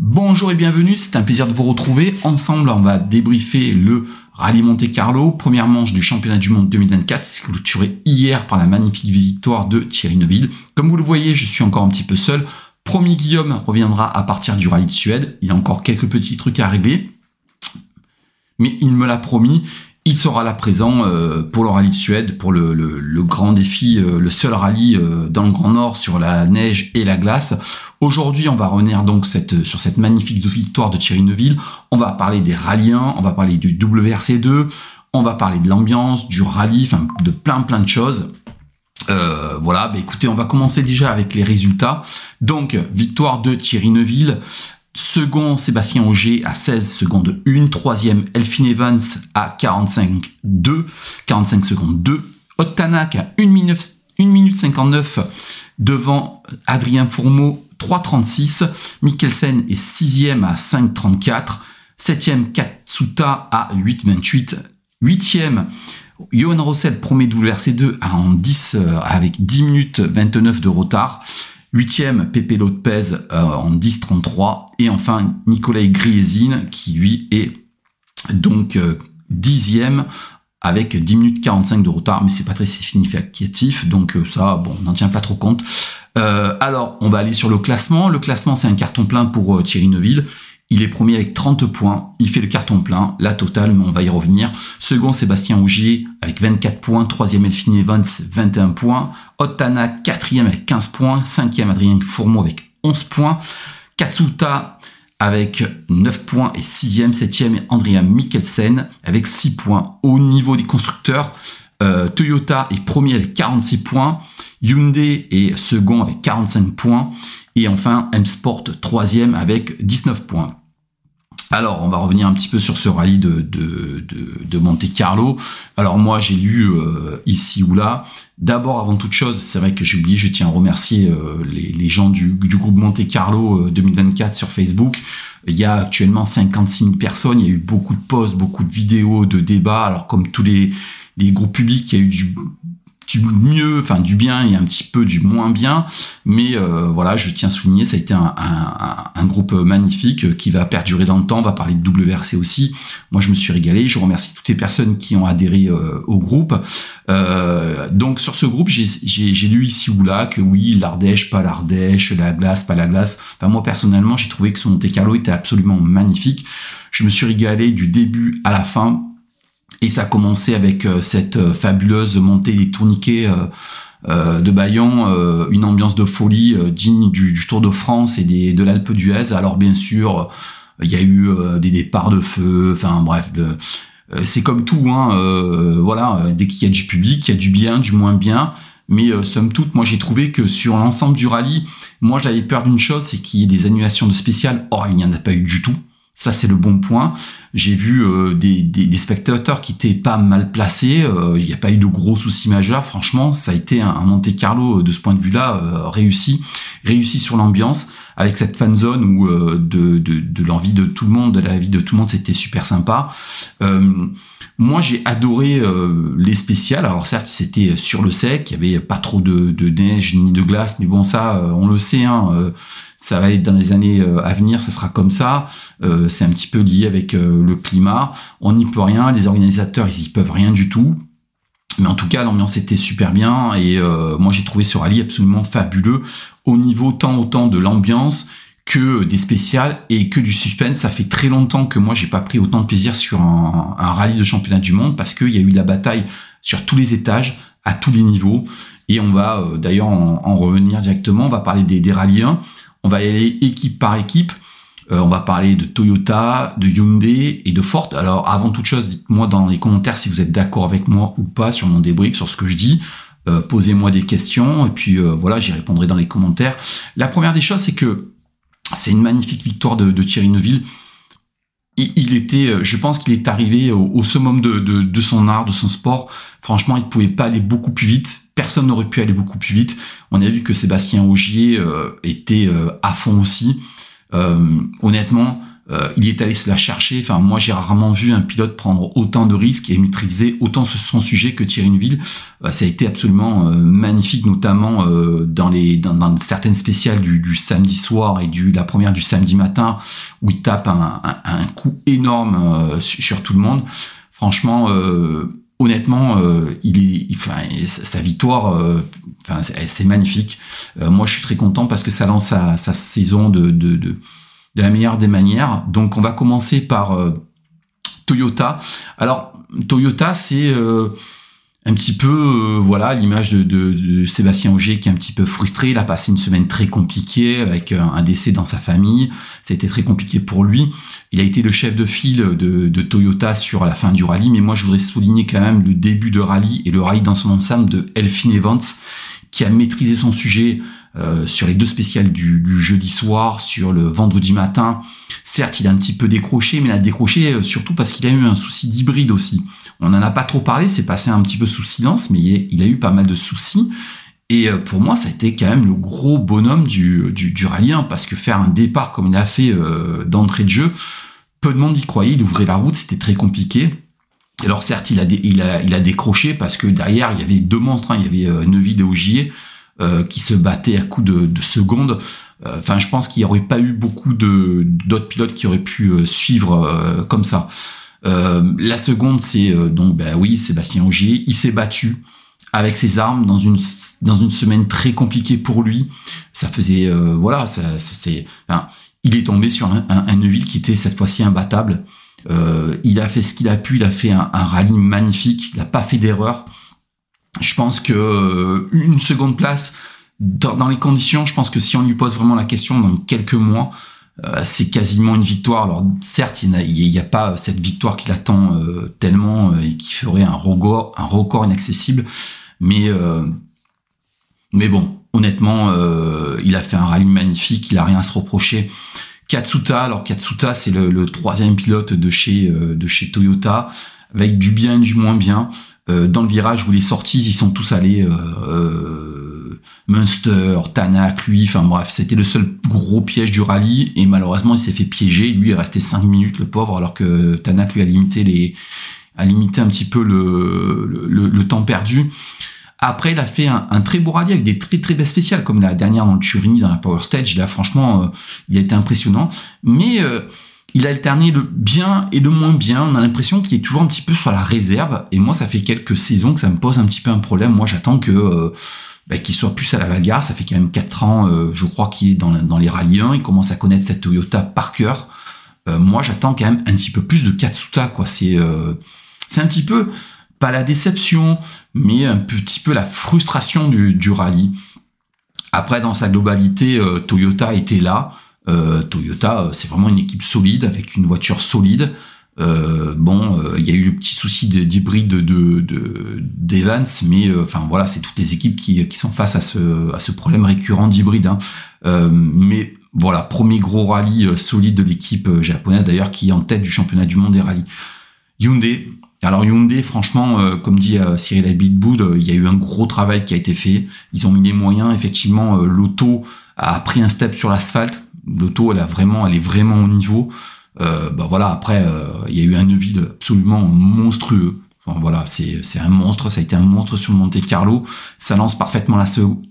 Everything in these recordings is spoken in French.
Bonjour et bienvenue, c'est un plaisir de vous retrouver. Ensemble, on va débriefer le Rallye Monte Carlo, première manche du championnat du monde 2024, clôturé hier par la magnifique victoire de Thierry Neuville. Comme vous le voyez, je suis encore un petit peu seul. Promis Guillaume reviendra à partir du rallye de Suède. Il y a encore quelques petits trucs à régler. Mais il me l'a promis il sera là présent euh, pour le rallye de Suède, pour le, grand défi, euh, le seul rallye euh, dans le Grand Nord sur la neige et la glace. Aujourd'hui, on va revenir sur cette magnifique victoire de Thierry Neuville. On va parler des rallyes on va parler du WRC2, on va parler de l'ambiance, du rallye, enfin de plein plein de choses. voilà, bah écoutez, on va commencer déjà avec les résultats. Donc, victoire de Thierry Neuville. Second, Sébastien Auger à 16 secondes 1. Troisième, Elphine Evans à 45 2. 45 secondes 2. Ottanak à 1 minute, 1 minute 59 devant Adrien Fourmeau 3.36. Mikkelsen est 6e à 5.34. 7e, Katsuta à 8.28. 8e, Johan Rossel, premier WRC2 à en 10 euh, avec 10 minutes 29 de retard. Huitième, Pepe Lopez euh, en 10-33. Et enfin, Nicolas Griezine qui lui est donc euh, dixième avec 10 minutes 45 de retard, mais c'est pas très significatif, donc euh, ça, on n'en tient pas trop compte. Alors, on va aller sur le classement. Le classement, c'est un carton plein pour Thierry Neuville. Il est premier avec 30 points. Il fait le carton plein, la totale, mais on va y revenir. Second, Sébastien Augier avec 24 points. Troisième, Elphine Evans, 21 points. Ottana, quatrième avec 15 points. Cinquième, Adrien Fourmeau avec 11 points. Katsuta avec 9 points. Et sixième, septième, Andrea Mikkelsen avec 6 points. Au niveau des constructeurs, euh, Toyota est premier avec 46 points. Hyundai est second avec 45 points. Et enfin, M-Sport troisième avec 19 points. Alors, on va revenir un petit peu sur ce rallye de, de, Monte Carlo. Alors moi, j'ai lu euh, ici ou là. D'abord, avant toute chose, c'est vrai que j'ai oublié, je tiens à remercier euh, les, gens du, groupe Monte Carlo 2024 euh, sur Facebook. Il y a actuellement 56 000 personnes, il y a eu beaucoup de posts, beaucoup de vidéos, de débats. Alors comme tous les, les groupes publics, il y a eu du mieux, enfin du bien et un petit peu du moins bien. Mais euh, voilà, je tiens à souligner, ça a été un, groupe magnifique qui va perdurer dans le temps. On va parler de WRC aussi. Moi, je me suis régalé. Je remercie toutes les personnes qui ont adhéré euh, au groupe. Euh, donc sur ce groupe, j'ai lu ici ou là que oui, l'Ardèche, pas l'Ardèche, la glace, pas la glace. Enfin, moi personnellement, j'ai trouvé que son Carlo était absolument magnifique. Je me suis régalé du début à la fin et ça a commencé avec euh, cette euh, fabuleuse montée des tourniquets euh, de Bayon, une ambiance de folie digne du, Tour de France et des, de l'Alpe d'Huez. Alors bien sûr, il y a eu des départs de feu, enfin bref, c'est comme tout, hein, voilà, dès qu'il y a du public, il y a du bien, du moins bien. Mais somme toute, moi j'ai trouvé que sur l'ensemble du rallye, moi j'avais peur d'une chose, c'est qu'il y ait des annulations de spéciales. Or, il n'y en a pas eu du tout. Ça, c'est le bon point. J'ai vu euh, des, des, spectateurs qui étaient pas mal placés. Euh, il n'y a pas eu de gros soucis majeurs. Franchement, ça a été un, Monte Carlo euh, de ce point de vue-là réussi, réussi sur l'ambiance avec cette fan zone où de, de, de l'envie de tout le monde, de la vie de tout le monde, c'était super sympa. moi, j'ai adoré les spéciales. Alors certes, c'était sur le sec, il y avait pas trop de, de neige ni de glace, mais bon, ça, on le sait. Hein, ça va être dans les années euh, à venir, ça sera comme ça. Euh, c'est un petit peu lié avec euh, le climat. On n'y peut rien. Les organisateurs, ils y peuvent rien du tout. Mais en tout cas, l'ambiance était super bien et moi j'ai trouvé ce rallye absolument fabuleux au niveau tant autant de l'ambiance que des spéciales et que du suspense. Ça fait très longtemps que moi j'ai pas pris autant de plaisir sur un, rallye de championnat du monde parce qu'il y a eu de la bataille sur tous les étages, à tous les niveaux. Et on va d'ailleurs en, revenir directement. On va parler des, des rallyes 1. On va y aller équipe par équipe. Euh, on va parler de Toyota, de Hyundai et de Ford. Alors avant toute chose, dites-moi dans les commentaires si vous êtes d'accord avec moi ou pas sur mon débrief, sur ce que je dis. Euh, posez-moi des questions et puis euh, voilà, j'y répondrai dans les commentaires. La première des choses, c'est que c'est une magnifique victoire de, Thierry Neuville. Il, était, je pense qu'il est arrivé au, summum de, son art, de son sport. Franchement, il pouvait pas aller beaucoup plus vite personne n'aurait pu aller beaucoup plus vite. On a vu que Sébastien Augier euh, était euh, à fond aussi. Euh, honnêtement, il est allé se la chercher. Enfin, moi, j'ai rarement vu un pilote prendre autant de risques et maîtriser autant son sujet que Thierry Neuville. Ça a été absolument magnifique, notamment dans les dans, certaines spéciales du, samedi soir et du la première du samedi matin, où il tape un, un, coup énorme sur, tout le monde. Franchement, honnêtement, il est, sa victoire, enfin, c'est magnifique. moi, je suis très content parce que ça lance sa, sa saison de, la meilleure des manières. Donc on va commencer par euh, Toyota. Alors Toyota, c'est euh, un petit peu euh, voilà l'image de, Sébastien Auger qui est un petit peu frustré. Il a passé une semaine très compliquée avec un décès dans sa famille. C'était très compliqué pour lui. Il a été le chef de file de, Toyota sur la fin du rallye, mais moi je voudrais souligner quand même le début de rallye et le rallye dans son ensemble de Elfin Evans qui a maîtrisé son sujet euh, sur les deux spéciales du, jeudi soir, sur le vendredi matin. Certes, il a un petit peu décroché, mais il a décroché euh, surtout parce qu'il a eu un souci d'hybride aussi. On n'en a pas trop parlé, c'est passé un petit peu sous silence, mais il a eu pas mal de soucis. Et euh, pour moi, ça a été quand même le gros bonhomme du, rallye parce que faire un départ comme il a fait d'entrée de jeu, peu de monde y croyait, il ouvrait la route, c'était très compliqué. Alors certes, il a, décroché parce que derrière, il y avait deux monstres, hein. il y avait Neuville et Ogier, euh, qui se battaient à coups de, de secondes. Euh, enfin, je pense qu'il n'y aurait pas eu beaucoup d'autres pilotes qui auraient pu euh, suivre comme ça. la seconde, c'est donc, ben oui, Sébastien Ogier. Il s'est battu avec ses armes dans une dans une semaine très compliquée pour lui. Ça faisait voilà, ça, c'est enfin, il est tombé sur un, un, Neuville qui était cette fois-ci imbattable. Euh, il a fait ce qu'il a pu, il a fait un, un rallye magnifique, il n'a pas fait d'erreur je pense que euh, une seconde place dans, les conditions, je pense que si on lui pose vraiment la question dans quelques mois, euh, c'est quasiment une victoire. Alors certes, il n'y a, pas cette victoire qu'il attend euh, tellement et qui ferait un record, inaccessible, mais mais bon, honnêtement, il a fait un rallye magnifique, il a rien à se reprocher. Katsuta, alors Katsuta, c'est le, le, troisième pilote de chez de chez Toyota, avec du bien et du moins bien. Euh, dans le virage où les sorties, ils sont tous allés. Euh, euh, Munster, Tanak, lui, enfin bref, c'était le seul gros piège du rallye et malheureusement il s'est fait piéger. Lui il est resté 5 minutes le pauvre alors que Tanak lui a limité les a limité un petit peu le, le, temps perdu. Après, il a fait un, très beau rallye avec des très très belles spéciales, comme la dernière dans le Turini, dans la Power Stage. Là, franchement, il a été impressionnant. Mais il a alterné le bien et le moins bien. On a l'impression qu'il est toujours un petit peu sur la réserve. Et moi, ça fait quelques saisons que ça me pose un petit peu un problème. Moi, j'attends que euh, bah, qu'il soit plus à la bagarre. Ça fait quand même 4 ans, euh, je crois, qu'il est dans, les rallyes 1. Il commence à connaître cette Toyota par cœur. Euh, moi, j'attends quand même un petit peu plus de Katsuta. Quoi. C'est, c'est un petit peu, pas la déception, mais un petit peu la frustration du, du rallye. Après, dans sa globalité, Toyota était là. Euh, Toyota, euh, c'est vraiment une équipe solide avec une voiture solide. Euh, bon, il y a eu le petit souci d'hybride de d'Evans, mais enfin voilà, c'est toutes les équipes qui, sont face à ce, problème récurrent d'hybride. Hein. mais voilà, premier gros rallye solide de l'équipe japonaise d'ailleurs qui est en tête du championnat du monde des rallyes. Hyundai. Alors Hyundai, franchement, comme dit Cyril Abitboud, il y a eu un gros travail qui a été fait. Ils ont mis les moyens. Effectivement, l'auto a pris un step sur l'asphalte l'auto elle a vraiment elle est vraiment au niveau. Euh, bah voilà après euh, il y a eu un Neuville absolument monstrueux. Voilà c'est un monstre ça a été un monstre sur Monte Carlo. Ça lance parfaitement la,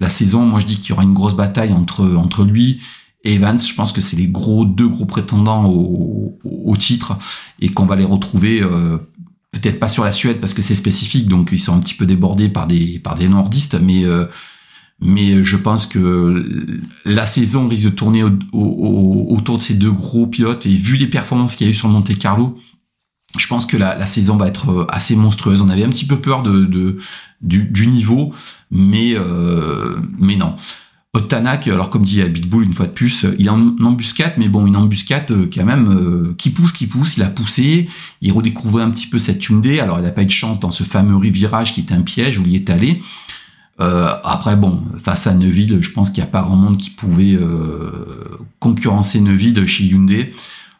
saison. Moi je dis qu'il y aura une grosse bataille entre entre lui et Evans. Je pense que c'est les gros deux gros prétendants au, au, titre et qu'on va les retrouver euh, peut-être pas sur la Suède parce que c'est spécifique. Donc ils sont un petit peu débordés par des par des nordistes. Mais euh, mais je pense que la saison risque de tourner autour de ces deux gros pilotes. Et vu les performances qu'il y a eu sur Monte Carlo, je pense que la, saison va être assez monstrueuse. On avait un petit peu peur de, du, niveau, mais, euh, mais non. Otanak, alors comme dit Bitbull une fois de plus, il est en embuscade, mais bon, une embuscade euh, quand même euh, qui pousse, qui pousse. Il a poussé, il redécouvrait un petit peu cette Hyundai. Alors il n'a pas eu de chance dans ce fameux virage qui était un piège où il est allé. Euh, après, bon, face à Neuville, je pense qu'il n'y a pas grand monde qui pouvait euh, concurrencer Neuville chez Hyundai.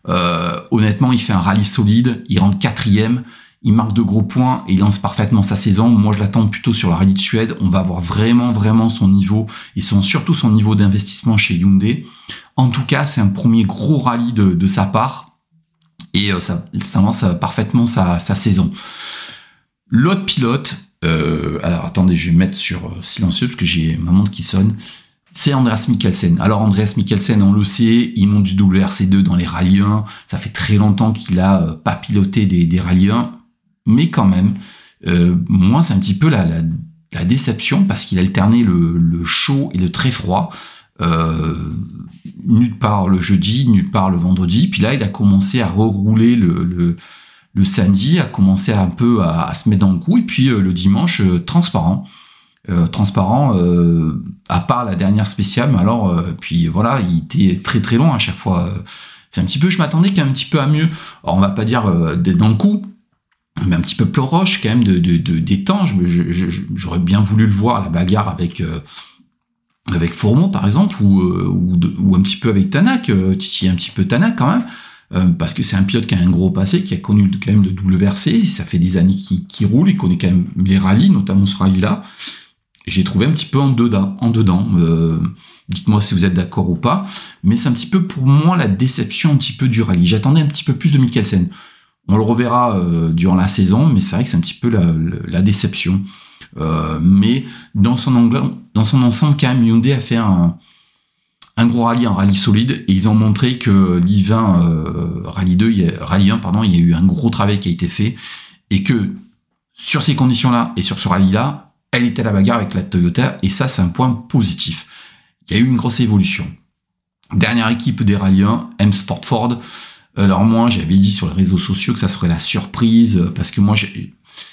Euh, honnêtement, il fait un rallye solide, il rentre quatrième, il marque de gros points et il lance parfaitement sa saison. Moi, je l'attends plutôt sur la rallye de Suède. On va avoir vraiment, vraiment son niveau et surtout son niveau d'investissement chez Hyundai. En tout cas, c'est un premier gros rallye de, sa part. Et ça, ça lance parfaitement sa, sa saison. L'autre pilote, alors attendez, je vais mettre sur silencieux parce que j'ai ma montre qui sonne c'est Andreas Mikkelsen. Alors Andreas Mikkelsen, on le sait, il monte du WRC2 dans les rallyes 1. Ça fait très longtemps qu'il a euh, pas piloté des, rallyes 1, mais quand même, euh, moi c'est un petit peu la, la, déception parce qu'il alternait le, le, chaud et le très froid. Euh, nulle part le jeudi, nulle part le vendredi. Puis là, il a commencé à rerouler le, le, le samedi, a commencé un peu à, se mettre dans le coup. Et puis euh, le dimanche, transparent. Euh, transparent, euh, à part la dernière spéciale. Mais alors, euh, puis voilà, il était très très long à chaque fois. C'est un petit peu, je m'attendais quand même un petit peu à mieux. Alors, on va pas dire dans le coup, mais un petit peu plus roche quand même de, de. J'aurais bien voulu le voir la bagarre avec avec Fourmeau par exemple ou ou, un petit peu avec Tanak, Titi un petit peu Tanak quand même. Parce que c'est un pilote qui a un gros passé, qui a connu quand même le WRC, ça fait des années qu'il roule, il connaît quand même les rallyes, notamment ce rallye-là j'ai trouvé un petit peu en dedans. Euh, dites-moi si vous êtes d'accord ou pas. Mais c'est un petit peu pour moi la déception un petit peu du rallye. J'attendais un petit peu plus de Mikkelsen. On le reverra euh, durant la saison, mais c'est vrai que c'est un petit peu la, déception. Euh, mais dans son, dans son ensemble, quand même, Hyundai a fait un, un gros rallye, un rallye solide, et ils ont montré que l'I20 rallye 2, rallye 1, pardon, il y a eu un gros travail qui a été fait, et que sur ces conditions-là et sur ce rallye-là, elle était à la bagarre avec la Toyota, et ça, c'est un point positif. Il y a eu une grosse évolution. Dernière équipe des Rallyens, M Sport Ford. Alors moi, j'avais dit sur les réseaux sociaux que ça serait la surprise, parce que moi.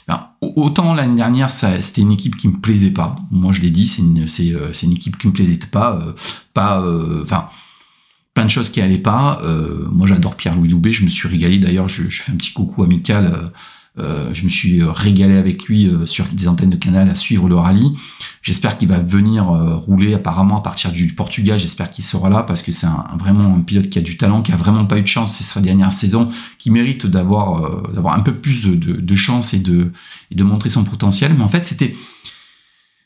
Ben, autant l'année dernière, c'était une équipe qui me plaisait pas. Moi, je l'ai dit, c'est une, euh, équipe qui me plaisait pas. Euh, pas euh, enfin, plein de choses qui allaient pas. moi, j'adore Pierre-Louis Loubet, je me suis régalé. D'ailleurs, je, fais un petit coucou amical euh, je me suis euh, régalé avec lui euh, sur des antennes de canal à suivre le rallye. J'espère qu'il va venir rouler apparemment à partir du Portugal. J'espère qu'il sera là parce que c'est un, vraiment un pilote qui a du talent, qui a vraiment pas eu de chance c'est sa dernière saison, qui mérite d'avoir d'avoir un peu plus de, de, de, chance et de, et de montrer son potentiel. Mais en fait, c'était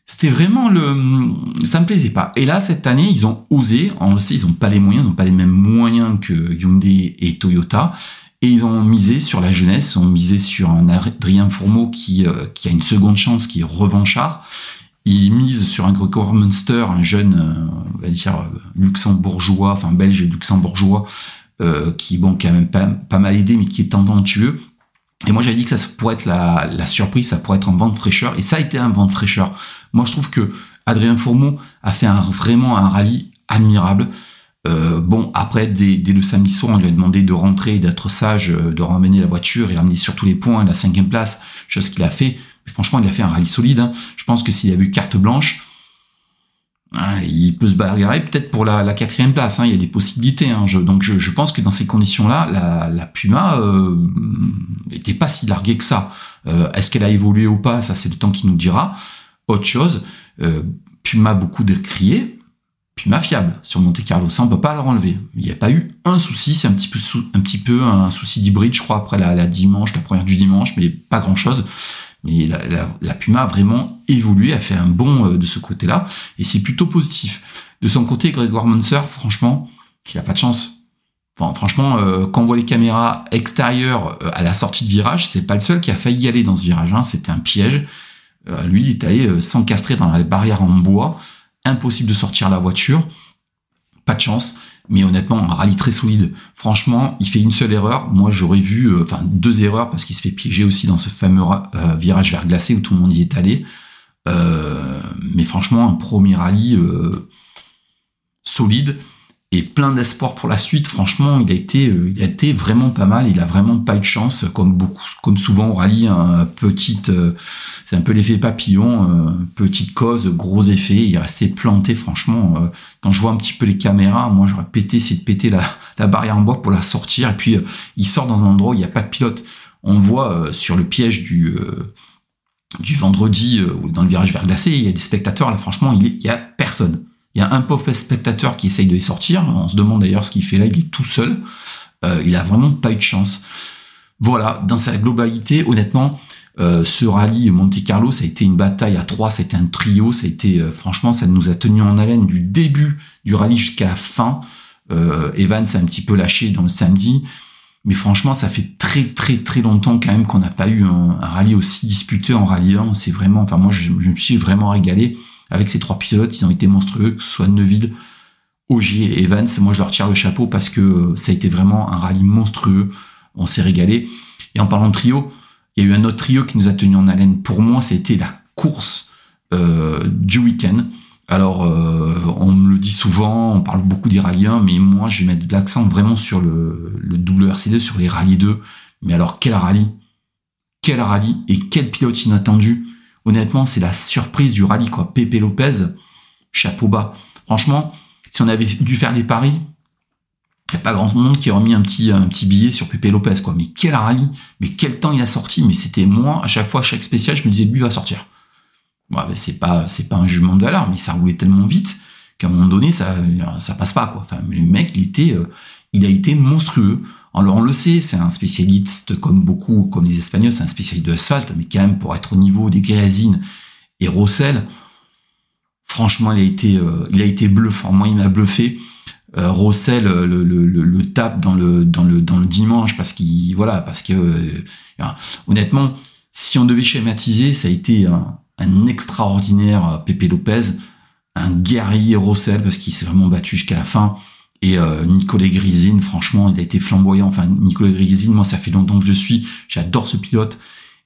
c'était vraiment le ça me plaisait pas et là cette année ils ont osé on le sait ils ont pas les moyens ils ont pas les mêmes moyens que Hyundai et Toyota et ils ont misé sur la jeunesse, ils ont misé sur un Adrien Fourmeau qui, euh, a une seconde chance, qui est revanchard. Ils misent sur un Gregor Munster, un jeune, euh, on va dire, euh, luxembourgeois, enfin belge luxembourgeois, qui, bon, qui a même pas, mal aidé, mais qui est tendancieux. Et moi, j'avais dit que ça pourrait être la, surprise, ça pourrait être un vent de fraîcheur. Et ça a été un vent de fraîcheur. Moi, je trouve que Adrien Fourmeau a fait vraiment un rallye admirable. Euh, bon, après, dès, le samedi soir, on lui a demandé de rentrer, d'être sage, euh, de ramener la voiture et ramener sur tous les points la cinquième place, chose qu'il a fait. Mais franchement, il a fait un rallye solide. Hein. Je pense que s'il avait eu carte blanche, hein, il peut se bagarrer peut-être pour la, quatrième place. Hein. Il y a des possibilités. donc je, pense que dans ces conditions-là, la, Puma euh, était pas si larguée que ça. Euh, est-ce qu'elle a évolué ou pas Ça, c'est le temps qui nous dira. Autre chose, Puma beaucoup décrié puis ma fiable sur Monte Carlo. Ça, on peut pas la enlever. Il n'y a pas eu un souci. C'est un petit peu, un petit peu un souci d'hybride, je crois, après la, dimanche, la première du dimanche, mais pas grand chose. Mais la, Puma a vraiment évolué, a fait un bon euh, de ce côté-là, et c'est plutôt positif. De son côté, Grégoire Munzer, franchement, il a pas de chance. Franchement, euh, quand on voit les caméras extérieures euh, à la sortie de virage, c'est pas le seul qui a failli y aller dans ce virage. Hein. C'était un piège. lui, il est allé s'encastrer dans la barrière en bois impossible de sortir la voiture. Pas de chance. Mais honnêtement, un rallye très solide. Franchement, il fait une seule erreur. Moi, j'aurais vu, euh, deux erreurs parce qu'il se fait piéger aussi dans ce fameux euh, virage verglacé où tout le monde y est allé. Euh, mais franchement, un premier rallye solide et plein d'espoir pour la suite. Franchement, il a été, euh, il a été vraiment pas mal. Il a vraiment pas eu de chance, comme beaucoup, comme souvent au rallye. Un petite, euh, c'est un peu l'effet papillon, euh, petite cause, gros effet. Il est resté planté. Franchement, quand je vois un petit peu les caméras, moi j'aurais pété, c'est de péter la, barrière en bois pour la sortir. Et puis il sort dans un endroit où il n'y a pas de pilote. On voit sur le piège du du vendredi dans le virage verglacé, il y a des spectateurs. Là, franchement, il, il y a personne. Il y a un pauvre spectateur qui essaye de les sortir. On se demande d'ailleurs ce qu'il fait là. Il est tout seul. Euh, il a vraiment pas eu de chance. Voilà, dans sa globalité, honnêtement, euh, ce rallye Monte Carlo, ça a été une bataille à trois, c'était un trio, ça a été, euh, franchement, ça nous a tenu en haleine du début du rallye jusqu'à la fin. Evan s'est un petit peu lâché dans le samedi. Mais franchement, ça fait très très très longtemps quand même qu'on n'a pas eu un, rallye aussi disputé en rallye 1. C'est vraiment, enfin moi je, me suis vraiment régalé avec ces trois pilotes. Ils ont été monstrueux, que ce soit Neuville, Ogier et Evans. Moi je leur tire le chapeau parce que euh, ça a été vraiment un rallye monstrueux. On s'est régalé. Et en parlant de trio, il y a eu un autre trio qui nous a tenu en haleine. Pour moi, c'était la course euh, du week-end. Alors, euh, on me le dit souvent, on parle beaucoup des rallyes 1, mais moi, je vais mettre l'accent vraiment sur le, le WRC2, sur les rallyes 2. Mais alors, quel rallye? Quel rallye Et quel pilote inattendu? Honnêtement, c'est la surprise du rallye, quoi. Pepe Lopez, chapeau bas. Franchement, si on avait dû faire des paris, il n'y a pas grand monde qui aurait mis un petit, billet sur Pepe Lopez, quoi. Mais quel rallye Mais quel temps il a sorti Mais c'était moi, à chaque fois, chaque spécial, je me disais, lui va sortir. C'est pas, un jugement de valeur, mais ça roulait tellement vite qu'à un moment donné, ça, ça passe pas, quoi. Enfin, le mec, il euh, il a été monstrueux. Alors, on le sait, c'est un spécialiste comme beaucoup, comme les Espagnols, c'est un spécialiste de l'asphalte, mais quand même, pour être au niveau des Grésines et Rossel, franchement, il a été, euh, il a été bluffant. Moi, il m'a bluffé. Euh, Rossel le, le, tape dans le, dimanche parce qu'il, voilà, parce que, honnêtement, si on devait schématiser, ça a été un, extraordinaire euh, Pepe Lopez, un guerrier Rossel parce qu'il s'est vraiment battu jusqu'à la fin. Et euh, Nicolas Grisine, franchement, il a été flamboyant. Enfin, Nicolas Grisine, moi, ça fait longtemps que je suis. J'adore ce pilote.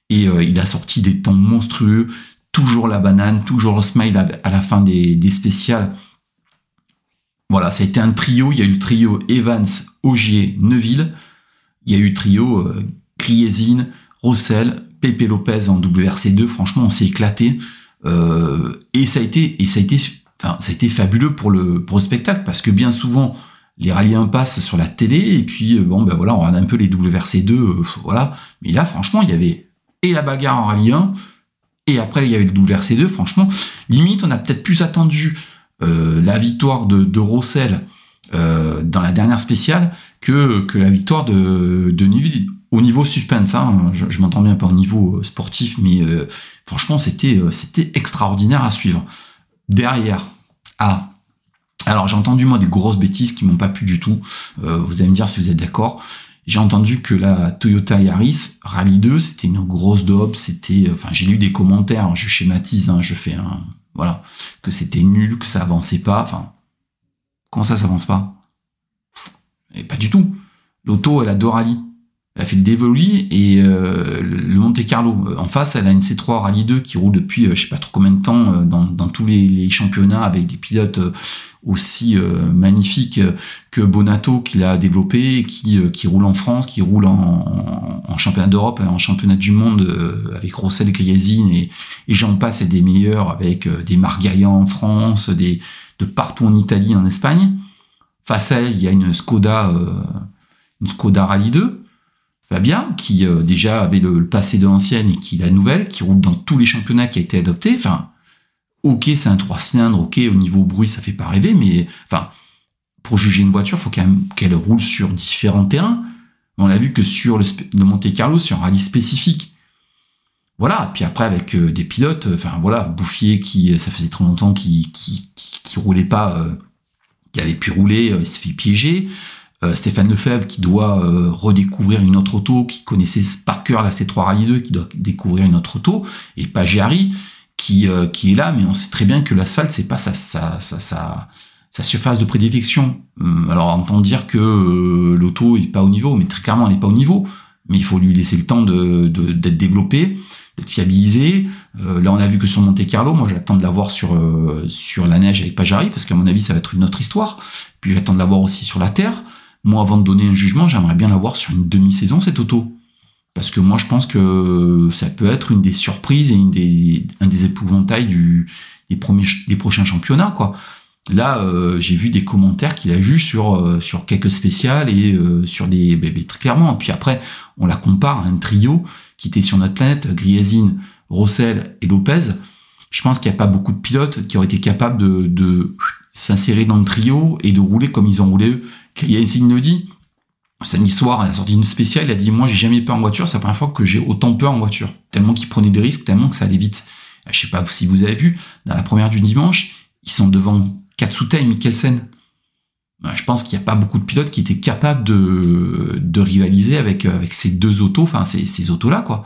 Et euh, il a sorti des temps monstrueux. Toujours la banane, toujours le smile à, la fin des, des spéciales. Voilà, ça a été un trio. Il y a eu le trio Evans, Augier, Neuville. Il y a eu le trio euh, Rossel, Pepe Lopez en WRC2, franchement, on s'est éclaté. Euh, et ça a été, et ça a été, enfin, ça a été fabuleux pour le, pour le spectacle parce que bien souvent, les rallyes 1 passent sur la télé et puis, euh, bon, ben voilà, on regarde un peu les WRC2, euh, voilà. Mais là, franchement, il y avait et la bagarre en rallye 1 et après, il y avait le WRC2. Franchement, limite, on a peut-être plus attendu la victoire de, de Rossel dans la dernière spéciale que, que la victoire de, de au niveau suspense, hein, je, m'entends bien pas au niveau euh, sportif, mais euh, franchement, c'était euh, c'était extraordinaire à suivre. Derrière, ah, alors j'ai entendu moi des grosses bêtises qui m'ont pas plu du tout. vous allez me dire si vous êtes d'accord. J'ai entendu que la Toyota Yaris Rally 2, c'était une grosse daube, c'était, enfin j'ai lu des commentaires, je schématise, hein, je fais un, voilà, que c'était nul, que ça avançait pas, enfin, comment ça, ça avance pas? Et pas du tout. L'auto, elle a deux rallyes elle fait le Devoli et euh, le Monte Carlo. En face, elle a une C3 Rallye 2 qui roule depuis euh, je sais pas trop combien de temps euh, dans, dans tous les, championnats avec des pilotes aussi magnifiques que Bonato qui l'a développé, qui, qui roule en France, qui roule en, championnat d'Europe, en championnat du monde avec Rossel Griezine et, et j'en passe et des meilleurs avec des Margaillan en France, des de partout en Italie, en Espagne. Face à elle, il y a une Skoda, une Skoda Rallye 2 Fabien, qui euh, déjà avait le, passé de l'ancienne et qui la nouvelle, qui roule dans tous les championnats qui a été adopté. Enfin, ok, c'est un 3 cylindres, ok, au niveau bruit, ça fait pas rêver, mais enfin, pour juger une voiture, faut quand même qu'elle roule sur différents terrains. On a vu que sur le, Monte Carlo, sur un rallye spécifique. Voilà, puis après avec euh, des pilotes, enfin voilà, Bouffier qui, ça faisait trop longtemps qu'il qui, qui, roulait pas, euh, qui avait pu rouler, il s'est fait piéger. Euh, Stéphane Lefebvre qui doit euh, redécouvrir une autre auto, qui connaissait par cœur la C3 Rally 2, qui doit découvrir une autre auto, et Pagiari qui, euh, qui est là, mais on sait très bien que l'asphalte, c'est pas sa, sa, sa, sa, surface de prédilection. Hum, alors, on entend dire que l'auto est pas au niveau, mais très clairement, elle n'est pas au niveau. Mais il faut lui laisser le temps de, d'être développé, d'être fiabilisé. là, on a vu que sur Monte Carlo, moi, j'attends de l'avoir sur sur la neige avec Pajari, parce qu'à mon avis, ça va être une autre histoire. Puis j'attends de l'avoir aussi sur la terre. Moi, avant de donner un jugement, j'aimerais bien l'avoir sur une demi-saison, cette auto. Parce que moi, je pense que ça peut être une des surprises et une des, un des épouvantails du, des, premiers, des prochains championnats, quoi. Là, euh, j'ai vu des commentaires qu'il a jugent sur, euh, sur quelques spéciales et euh, sur des, bébés très clairement. Puis après, on la compare à un trio qui était sur notre planète, Griezine, Rossel et Lopez. Je pense qu'il n'y a pas beaucoup de pilotes qui auraient été capables de, de s'insérer dans le trio et de rouler comme ils ont roulé eux. Yassine nous dit, samedi soir, elle a sorti une spéciale, il a dit, moi, j'ai jamais peur en voiture, c'est la première fois que j'ai autant peur en voiture. Tellement qu'il prenait des risques, tellement que ça allait vite. Je sais pas si vous avez vu, dans la première du dimanche, ils sont devant Katsuta et Mikkelsen. je pense qu'il n'y a pas beaucoup de pilotes qui étaient capables de, rivaliser avec, avec ces deux autos, enfin ces, ces autos-là, quoi.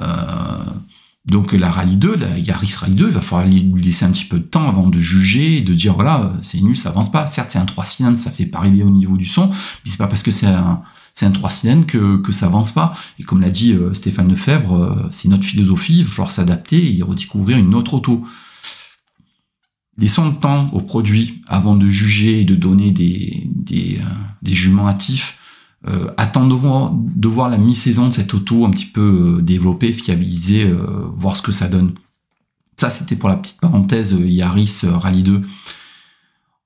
Euh, donc la Rallye 2, la Yaris Rallye 2, il va falloir lui laisser un petit peu de temps avant de juger de dire voilà, c'est nul, ça avance pas. Certes, c'est un 3 cylindres, ça fait pas arriver au niveau du son, mais c'est pas parce que c'est un, c'est un 3 cylindres que, que ça avance pas. Et comme l'a dit euh, Stéphane Lefebvre, euh, c'est notre philosophie, il va falloir s'adapter et redécouvrir une autre auto. Laissons le temps aux produits avant de juger et de donner des, des, euh, juments hâtifs. Euh, attendre de voir, la mi-saison de cette auto un petit peu développée, fiabilisée, voir ce que ça donne. Ça, c'était pour la petite parenthèse Yaris Rally 2.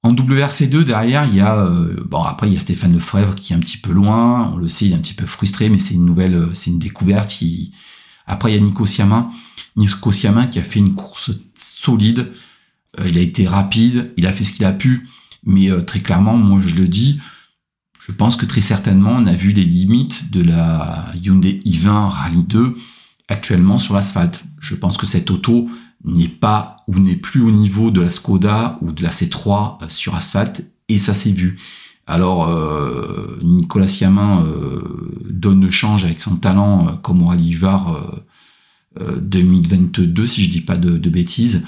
En WRC2, derrière, il y a, euh, bon, après, il y a Stéphane Lefebvre qui est un petit peu loin. On le sait, il est un petit peu frustré, mais c'est une nouvelle, euh, c'est une découverte. Après, il y a Nico Siamin. Nico Siamin qui a fait une course solide. Euh, il a été rapide. Il a fait ce qu'il a pu. Mais très clairement, moi, je le dis, je pense que très certainement, on a vu les limites de la Hyundai i20 Rally 2 actuellement sur l'asphalte. Je pense que cette auto, n'est pas ou n'est plus au niveau de la Skoda ou de la C3 euh, sur asphalte et ça s'est vu. Alors euh, Nicolas Siamin euh, donne le change avec son talent comme au Rallye 2022 si je dis pas de bêtises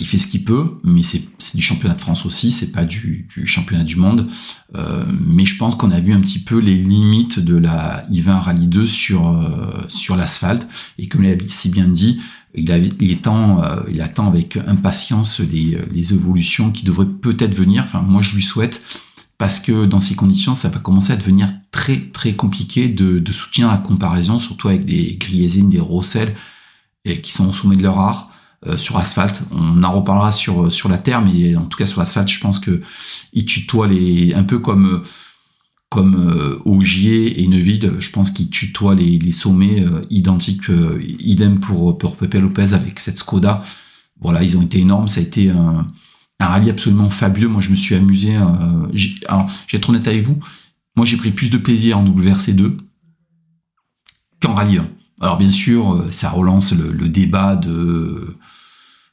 il fait ce qu'il peut, mais c'est du championnat de France aussi, c'est pas du, championnat du monde. Euh, mais je pense qu'on a vu un petit peu les limites de la I20 Rallye 2 sur euh, sur l'asphalte. Et comme l'a si bien dit, il, il, attend, euh, il attend avec impatience les, les évolutions qui devraient peut-être venir. Enfin, moi je lui souhaite parce que dans ces conditions, ça va commencer à devenir très très compliqué de, de soutien à comparaison, surtout avec des Griezine, des Rossel, et qui sont au sommet de leur art. Euh, sur asphalte. On en reparlera sur euh, sur la terre, mais en tout cas sur l'asphalte, je pense que il tutoie les un peu comme comme euh, et Neuville, je pense qu'il tutoie les, les sommets identiques, idem pour, pour Pepe Lopez avec cette Skoda. Voilà, ils ont été énormes, ça a été un, un rallye absolument fabuleux. Moi, je me suis amusé. alors, j'ai être honnête avec vous, moi, j'ai pris plus de plaisir en WRC2 qu'en rallye 1. Alors bien sûr, euh, ça relance le, débat de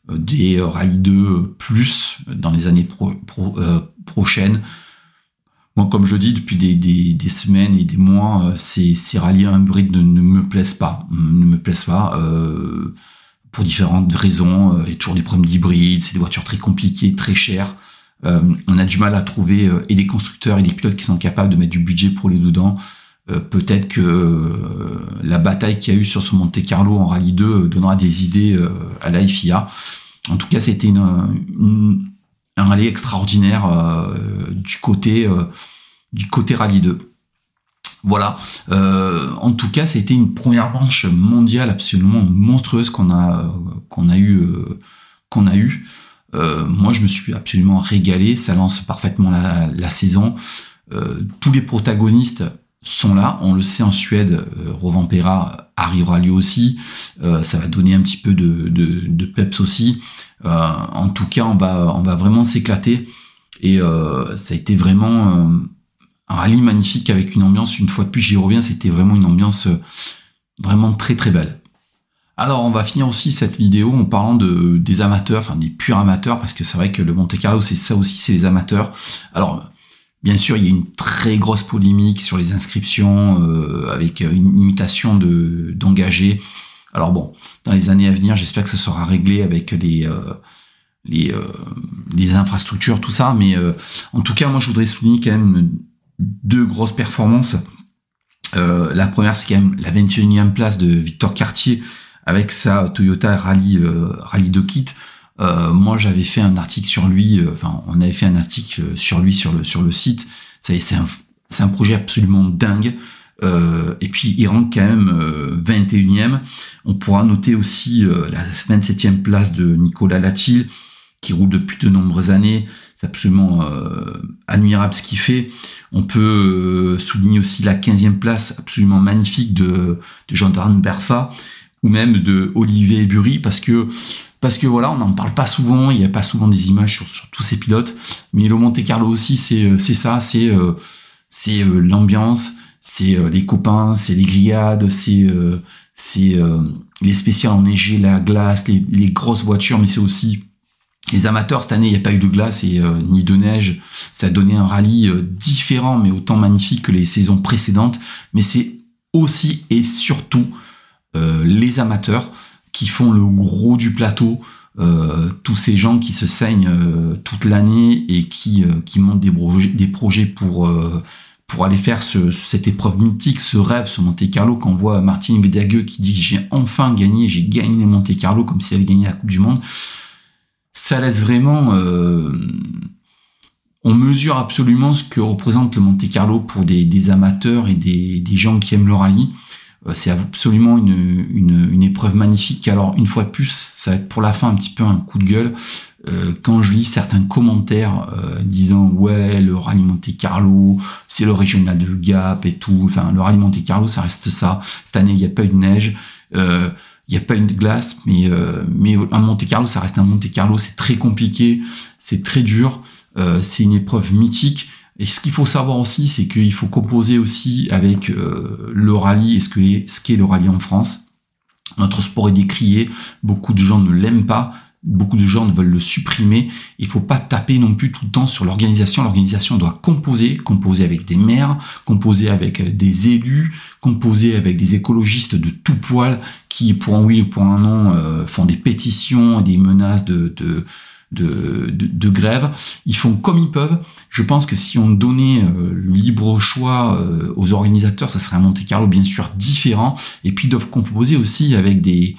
euh, des Rallye 2 plus dans les années euh, prochaines. Moi, comme je dis depuis des, semaines et des mois, ces, ces rallyes hybrides ne, ne, me plaisent pas, ne me plaisent pas pour différentes raisons. Il y a toujours des problèmes d'hybride, c'est des voitures très compliquées, très chères. on a du mal à trouver et des constructeurs et des pilotes qui sont capables de mettre du budget pour les dedans. Euh, peut-être que euh, la bataille qu'il y a eu sur ce Monte Carlo en Rallye 2 euh, donnera des idées à la FIA. En tout cas, c'était un rallye extraordinaire du côté du Rallye 2. Voilà. en tout cas, c'était une première manche mondiale absolument monstrueuse qu'on a qu'on eu moi, je me suis absolument régalé. Ça lance parfaitement la saison. tous les protagonistes sont là. On le sait en Suède, euh, Rovampera arrivera lui aussi. Euh, ça va donner un petit peu de, de, peps aussi. Euh, en tout cas, on va, on va vraiment s'éclater. Et ça a été vraiment un rallye magnifique avec une ambiance. Une fois de plus, j'y reviens, c'était vraiment une ambiance vraiment très très belle. Alors, on va finir aussi cette vidéo en parlant de, des amateurs, enfin des purs amateurs, parce que c'est vrai que le Monte Carlo, c'est ça aussi, c'est les amateurs. Alors, Bien sûr, il y a une très grosse polémique sur les inscriptions euh, avec une imitation de d'engagés. Alors bon, dans les années à venir, j'espère que ça sera réglé avec les euh, euh, les infrastructures, tout ça. Mais en tout cas, moi, je voudrais souligner quand même deux grosses performances. la première, c'est quand même la 21e place de Victor Cartier avec sa Toyota Rally Rally de Kit. Euh, moi, j'avais fait un article sur lui. Euh, enfin, on avait fait un article sur lui sur le sur le site. C'est un c'est un projet absolument dingue. Euh, et puis il rentre quand même 21e. On pourra noter aussi la 27e place de Nicolas Latil, qui roule depuis de nombreuses années. C'est absolument admirable ce qu'il fait. On peut souligner aussi la 15e place absolument magnifique de, de Jean-Darn Berfa, ou même de Olivier Bury, parce que parce que voilà, on n'en parle pas souvent, il n'y a pas souvent des images sur, tous ces pilotes, mais le Monte Carlo aussi, c'est euh, ça, c'est euh, euh, l'ambiance, c'est les copains, c'est les grillades, c'est les spéciales enneigées, la glace, les, les grosses voitures, mais c'est aussi Les amateurs, cette année, il n'y a pas eu de glace et ni de neige. Ça a donné un rallye différent, mais autant magnifique que les saisons précédentes. Mais c'est aussi et surtout les amateurs qui font le gros du plateau, euh, tous ces gens qui se saignent euh, toute l'année et qui, euh, montent des, projets, des projets pour, aller faire ce, cette épreuve mythique, ce rêve, ce Monte Carlo, quand on voit Martin Vidagueux qui dit j'ai enfin gagné, j'ai gagné le Monte Carlo comme s'il avait gagné la Coupe du Monde, ça laisse vraiment... on mesure absolument ce que représente le Monte Carlo pour des, amateurs et des gens qui aiment le rallye. Euh, c'est absolument une, une, épreuve magnifique. Alors une fois de plus, ça va être pour la fin un petit peu un coup de gueule. Euh, quand je lis certains commentaires euh, disant ouais le rallye Monte Carlo c'est le régional de Gap et tout. Enfin le rallye Monte Carlo ça reste ça. Cette année il n'y a pas eu de neige. Il n'y a pas eu de glace mais mais un Monte Carlo ça reste un Monte Carlo. C'est très compliqué. C'est très dur. C'est une épreuve mythique et ce qu'il faut savoir aussi, c'est qu'il faut composer aussi avec euh, le rallye et ce qu'est le rallye en France. Notre sport est décrié, beaucoup de gens ne l'aiment pas, beaucoup de gens ne veulent le supprimer. Il faut pas taper non plus tout le temps sur l'organisation. L'organisation doit composer, composer avec des maires, composer avec des élus, composer avec des écologistes de tout poil qui, pour un oui ou pour un non, euh, font des pétitions, des menaces de, de de, grève. Ils font comme ils peuvent. Je pense que si on donnait euh, le libre choix euh, aux organisateurs, ça serait un Monte Carlo bien sûr différent. Et puis ils doivent composer aussi avec des,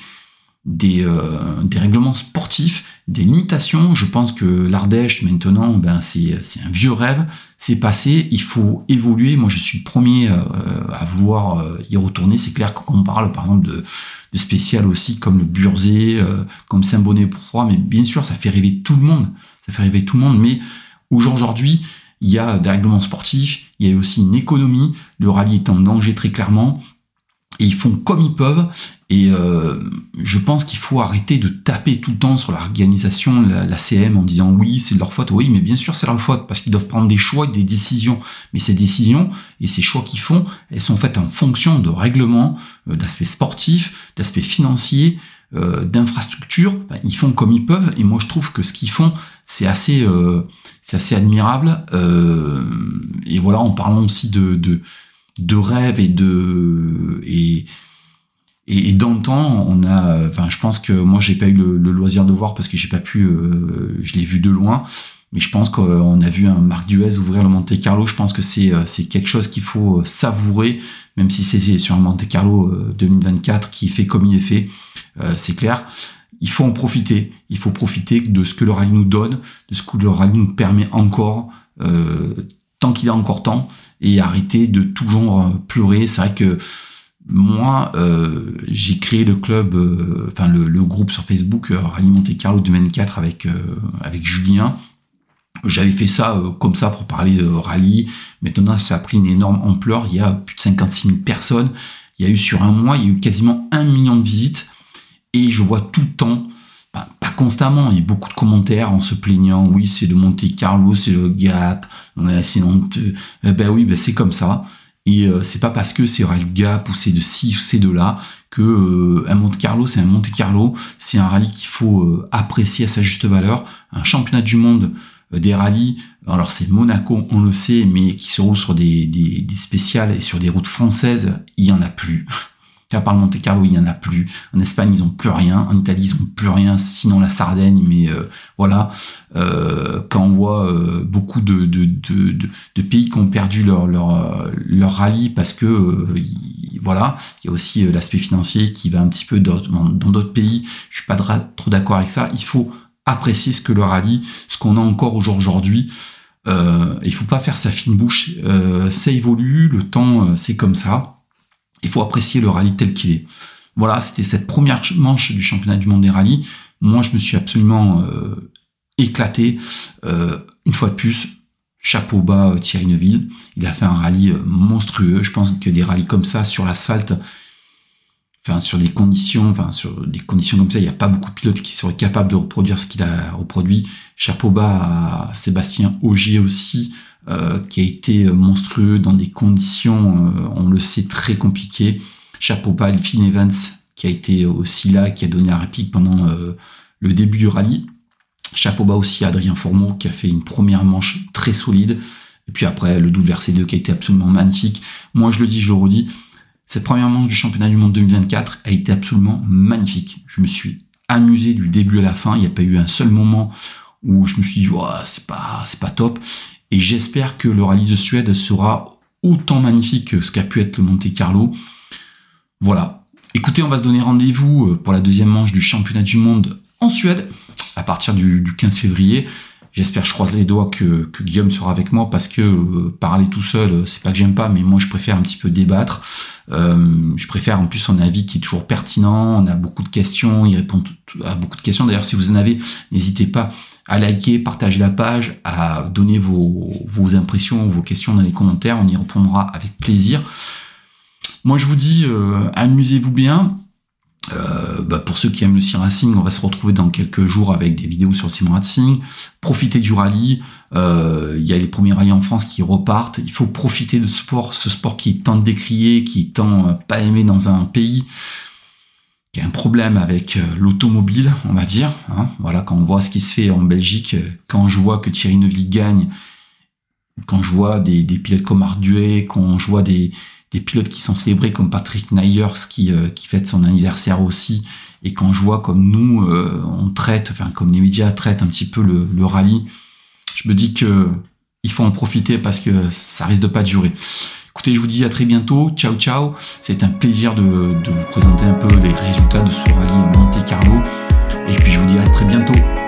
des, euh, des règlements sportifs, des limitations. Je pense que l'Ardèche, maintenant, ben, c'est un vieux rêve. C'est passé. Il faut évoluer. Moi, je suis le premier à vouloir y retourner. C'est clair que quand on parle, par exemple, de spécial aussi, comme le Burzé, euh, comme Saint-Bonnet Froid, mais bien sûr, ça fait rêver tout le monde. Ça fait rêver tout le monde, mais aujourd'hui, il y a des règlements sportifs, il y a aussi une économie, le rallye est en danger très clairement, et ils font comme ils peuvent. Et euh, je pense qu'il faut arrêter de taper tout le temps sur l'organisation, la, la, CM, en disant oui, c'est de leur faute. Oui, mais bien sûr, c'est leur faute parce qu'ils doivent prendre des choix et des décisions. Mais ces décisions et ces choix qu'ils font, elles sont faites en fonction de règlements, euh, d'aspects sportifs, d'aspects financiers, euh, d'infrastructures. ils font comme ils peuvent. Et moi, je trouve que ce qu'ils font, c'est assez, euh, c'est assez admirable. Euh, et voilà, en parlant aussi de, de de et de et et, dans le temps, on a, enfin, je pense que moi, j'ai pas eu le, loisir de voir parce que j'ai pas pu, euh, je l'ai vu de loin. Mais je pense qu'on a vu un Marc Duez ouvrir le Monte Carlo. Je pense que c'est euh, c'est quelque chose qu'il faut savourer, même si c'est sur un Monte Carlo 2024 euh, qui fait comme il est fait. c'est clair. Il faut en profiter. Il faut profiter de ce que le rallye nous donne, de ce que le rallye nous permet encore, tant qu'il a encore temps et arrêter de toujours euh, pleurer. C'est vrai que moi, euh, j'ai créé le club, euh, enfin le, groupe sur Facebook euh, Monte Carlo 2024 avec avec Julien. J'avais fait ça comme ça pour parler de rallye. Maintenant, ça a pris une énorme ampleur. Il y a plus de 56 000 personnes. Il y a eu sur un mois, il y a eu quasiment un million de visites. Et je vois tout le temps pas constamment, il y a beaucoup de commentaires en se plaignant, oui, c'est le Monte Carlo, c'est le Gap, c'est ben oui, ben c'est comme ça. Et euh, c'est pas parce que c'est le Gap ou c'est de ci ou c'est de là que euh, un Monte Carlo, c'est un Monte Carlo, c'est un rallye qu'il faut euh, apprécier à sa juste valeur. Un championnat du monde des rallyes, alors c'est Monaco, on le sait, mais qui se roule sur des spéciales et sur des routes françaises, il y en a plus. Car par Monte Carlo, il n'y en a plus. En Espagne, ils n'ont plus rien. En Italie, ils n'ont plus rien, sinon la Sardaigne. Mais euh, voilà, euh, quand on voit euh, beaucoup de, de, de, de, pays qui ont perdu leur, leur, leur rallye parce que, voilà, il y a aussi l'aspect financier qui va un petit peu dans d'autres pays. Je suis pas trop d'accord avec ça. Il faut apprécier ce que le rallye, ce qu'on a encore aujourd'hui. Euh, il faut pas faire sa fine bouche. ça évolue, le temps, c'est comme ça. Il faut apprécier le rallye tel qu'il est. Voilà, c'était cette première manche du championnat du monde des rallyes. Moi, je me suis absolument euh, éclaté. Euh, une fois de plus, chapeau bas euh, Thierry Neuville. Il a fait un rallye monstrueux. Je pense que des rallyes comme ça sur l'asphalte, sur des conditions, enfin sur des conditions comme ça, il n'y a pas beaucoup de pilotes qui seraient capables de reproduire ce qu'il a reproduit. Chapeau bas à Sébastien Augier aussi. Euh, qui a été monstrueux dans des conditions, euh, on le sait, très compliquées. Chapeau pas Elphine Evans, qui a été aussi là, qui a donné un réplique pendant euh, le début du rallye. Chapeau bas aussi à Adrien Fourmeau qui a fait une première manche très solide. Et puis après, le double versé 2 qui a été absolument magnifique. Moi, je le dis, je le redis, cette première manche du championnat du monde 2024 a été absolument magnifique. Je me suis amusé du début à la fin. Il n'y a pas eu un seul moment où je me suis dit, c'est pas, pas top. Et j'espère que le rallye de Suède sera autant magnifique que ce qu'a pu être le Monte Carlo. Voilà. Écoutez, on va se donner rendez-vous euh, pour la deuxième manche du championnat du monde en Suède à partir du, 15 février. J'espère, je croise les doigts que, Guillaume sera avec moi parce que euh, parler tout seul, euh, c'est pas que j'aime pas, mais moi je préfère un petit peu débattre. je préfère en plus son avis qui est toujours pertinent. On a beaucoup de questions, il répond à beaucoup de questions. D'ailleurs, si vous en avez, n'hésitez pas à liker, partager la page, à donner vos, impressions, vos questions dans les commentaires. On y répondra avec plaisir. Moi, je vous dis, euh, amusez-vous bien. Euh, bah, pour ceux qui aiment le sim racing, on va se retrouver dans quelques jours avec des vidéos sur le sim racing. Profitez du rallye. Euh, il y a les premiers rallyes en France qui repartent. Il faut profiter de ce sport, ce sport qui est tant décrié, qui est tant pas aimé dans un pays qui a un problème avec l'automobile, on va dire. Hein. Voilà, quand on voit ce qui se fait en Belgique, quand je vois que Thierry Neuville gagne, quand je vois des, pilotes comme Arduet, quand je vois des, pilotes qui sont célébrés comme Patrick Nyers qui, euh, qui fête son anniversaire aussi. Et quand je vois comme nous, euh, on traite, enfin comme les médias traitent un petit peu le, le rallye, je me dis que il faut en profiter parce que ça risque de pas durer. Écoutez, je vous dis à très bientôt. Ciao, ciao. C'est un plaisir de, de vous présenter un peu les résultats de ce rallye Monte Carlo. Et puis je vous dis à très bientôt.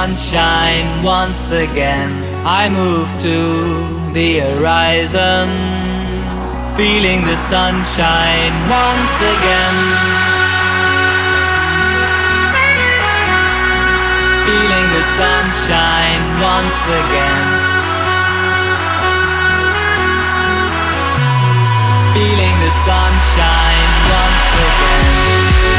sunshine once again. I move to the horizon, feeling the sunshine once again. Feeling the sunshine once again. Feeling the sunshine once again